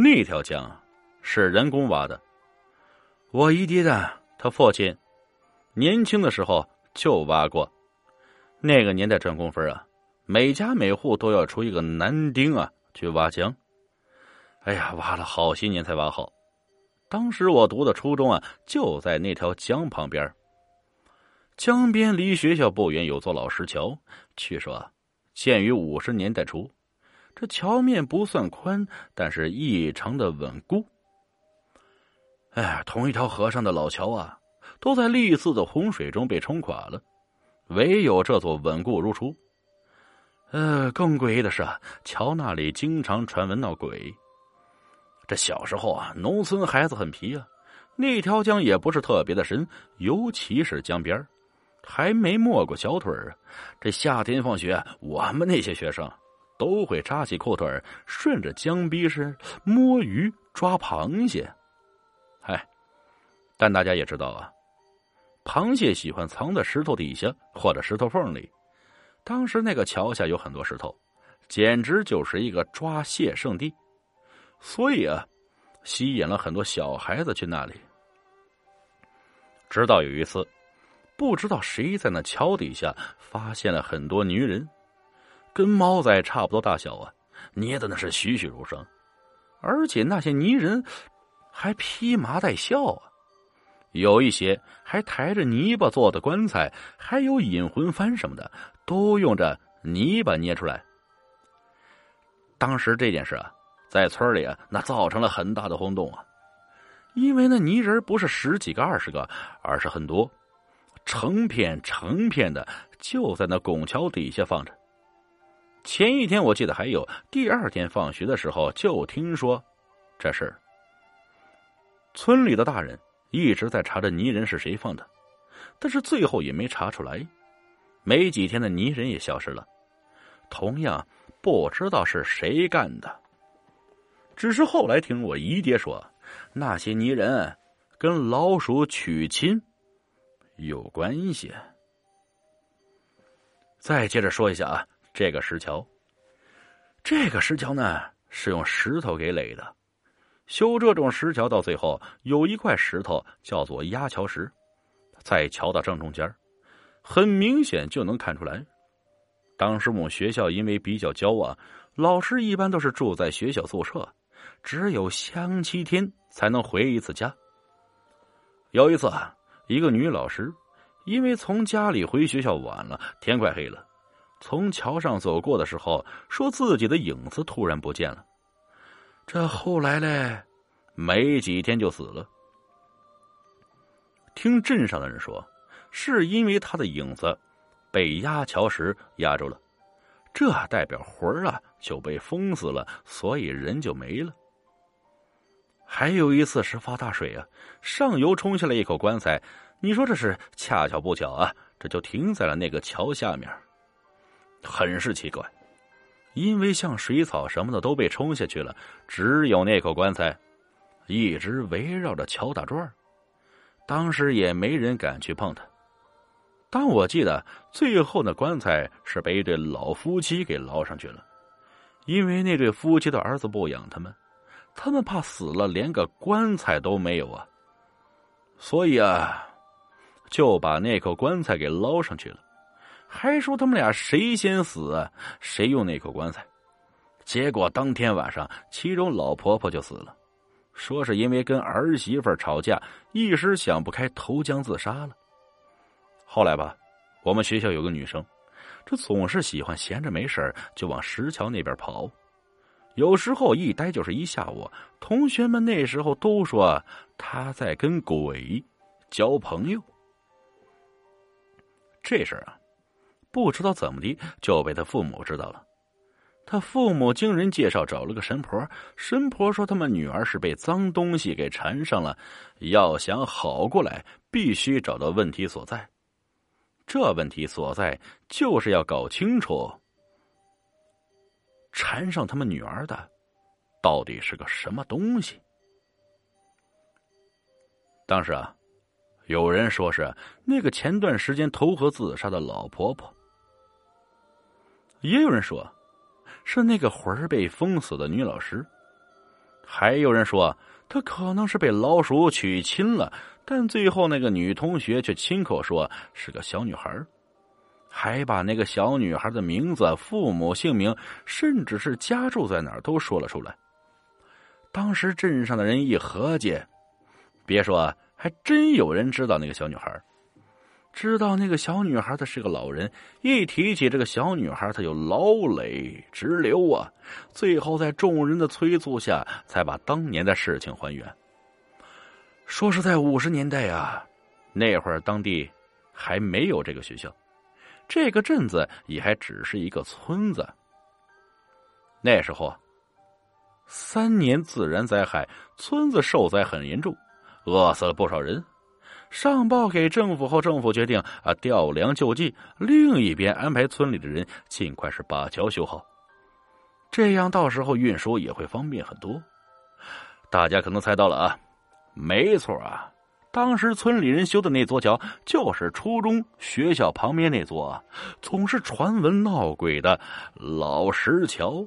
那条江啊是人工挖的。我姨爹的他父亲年轻的时候就挖过。那个年代赚工分啊，每家每户都要出一个男丁啊去挖江。哎呀，挖了好些年才挖好。当时我读的初中啊，就在那条江旁边。江边离学校不远有座老石桥，据说建于五十年代初。这桥面不算宽，但是异常的稳固。哎，同一条河上的老桥啊，都在历次的洪水中被冲垮了，唯有这座稳固如初。呃，更诡异的是，桥那里经常传闻闹鬼。这小时候啊，农村孩子很皮啊，那条江也不是特别的深，尤其是江边还没没过小腿啊！这夏天放学，我们那些学生都会扎起裤腿顺着江边是摸鱼抓螃蟹。嗨，但大家也知道啊，螃蟹喜欢藏在石头底下或者石头缝里。当时那个桥下有很多石头，简直就是一个抓蟹圣地，所以啊，吸引了很多小孩子去那里。直到有一次。不知道谁在那桥底下发现了很多女人，跟猫仔差不多大小啊，捏的那是栩栩如生，而且那些泥人还披麻戴孝啊，有一些还抬着泥巴做的棺材，还有引魂幡什么的，都用着泥巴捏出来。当时这件事啊，在村里啊，那造成了很大的轰动啊，因为那泥人不是十几个、二十个，而是很多。成片成片的就在那拱桥底下放着。前一天我记得还有，第二天放学的时候就听说这事儿。村里的大人一直在查这泥人是谁放的，但是最后也没查出来。没几天的泥人也消失了，同样不知道是谁干的。只是后来听我姨爹说，那些泥人跟老鼠娶亲。有关系。再接着说一下啊，这个石桥，这个石桥呢是用石头给垒的。修这种石桥到最后，有一块石头叫做压桥石，在桥的正中间，很明显就能看出来。当时我们学校因为比较娇啊，老师一般都是住在学校宿舍，只有星期天才能回一次家。有一次啊。一个女老师，因为从家里回学校晚了，天快黑了，从桥上走过的时候，说自己的影子突然不见了。这后来嘞，没几天就死了。听镇上的人说，是因为他的影子被压桥时压住了，这代表魂儿啊就被封死了，所以人就没了。还有一次是发大水啊，上游冲下来一口棺材，你说这是恰巧不巧啊？这就停在了那个桥下面，很是奇怪。因为像水草什么的都被冲下去了，只有那口棺材一直围绕着桥打转当时也没人敢去碰它。但我记得最后那棺材是被一对老夫妻给捞上去了，因为那对夫妻的儿子不养他们。他们怕死了，连个棺材都没有啊，所以啊，就把那口棺材给捞上去了，还说他们俩谁先死，谁用那口棺材。结果当天晚上，其中老婆婆就死了，说是因为跟儿媳妇吵架，一时想不开投江自杀了。后来吧，我们学校有个女生，这总是喜欢闲着没事就往石桥那边跑。有时候一待就是一下午，同学们那时候都说他在跟鬼交朋友。这事儿啊，不知道怎么的就被他父母知道了。他父母经人介绍找了个神婆，神婆说他们女儿是被脏东西给缠上了，要想好过来，必须找到问题所在。这问题所在就是要搞清楚。缠上他们女儿的，到底是个什么东西？当时啊，有人说是那个前段时间投河自杀的老婆婆，也有人说，是那个魂儿被封死的女老师，还有人说她可能是被老鼠娶亲了，但最后那个女同学却亲口说是个小女孩，还把那个小女孩的名字、父母姓名，甚至是家住在哪儿都说了出来。当时镇上的人一合计，别说，还真有人知道那个小女孩。知道那个小女孩的是个老人，一提起这个小女孩，他就老泪直流啊。最后在众人的催促下，才把当年的事情还原。说是在五十年代啊，那会儿当地还没有这个学校，这个镇子也还只是一个村子。那时候啊，三年自然灾害，村子受灾很严重，饿死了不少人。上报给政府后，政府决定啊调粮救济，另一边安排村里的人尽快是把桥修好，这样到时候运输也会方便很多。大家可能猜到了啊，没错啊，当时村里人修的那座桥就是初中学校旁边那座总是传闻闹鬼的老石桥。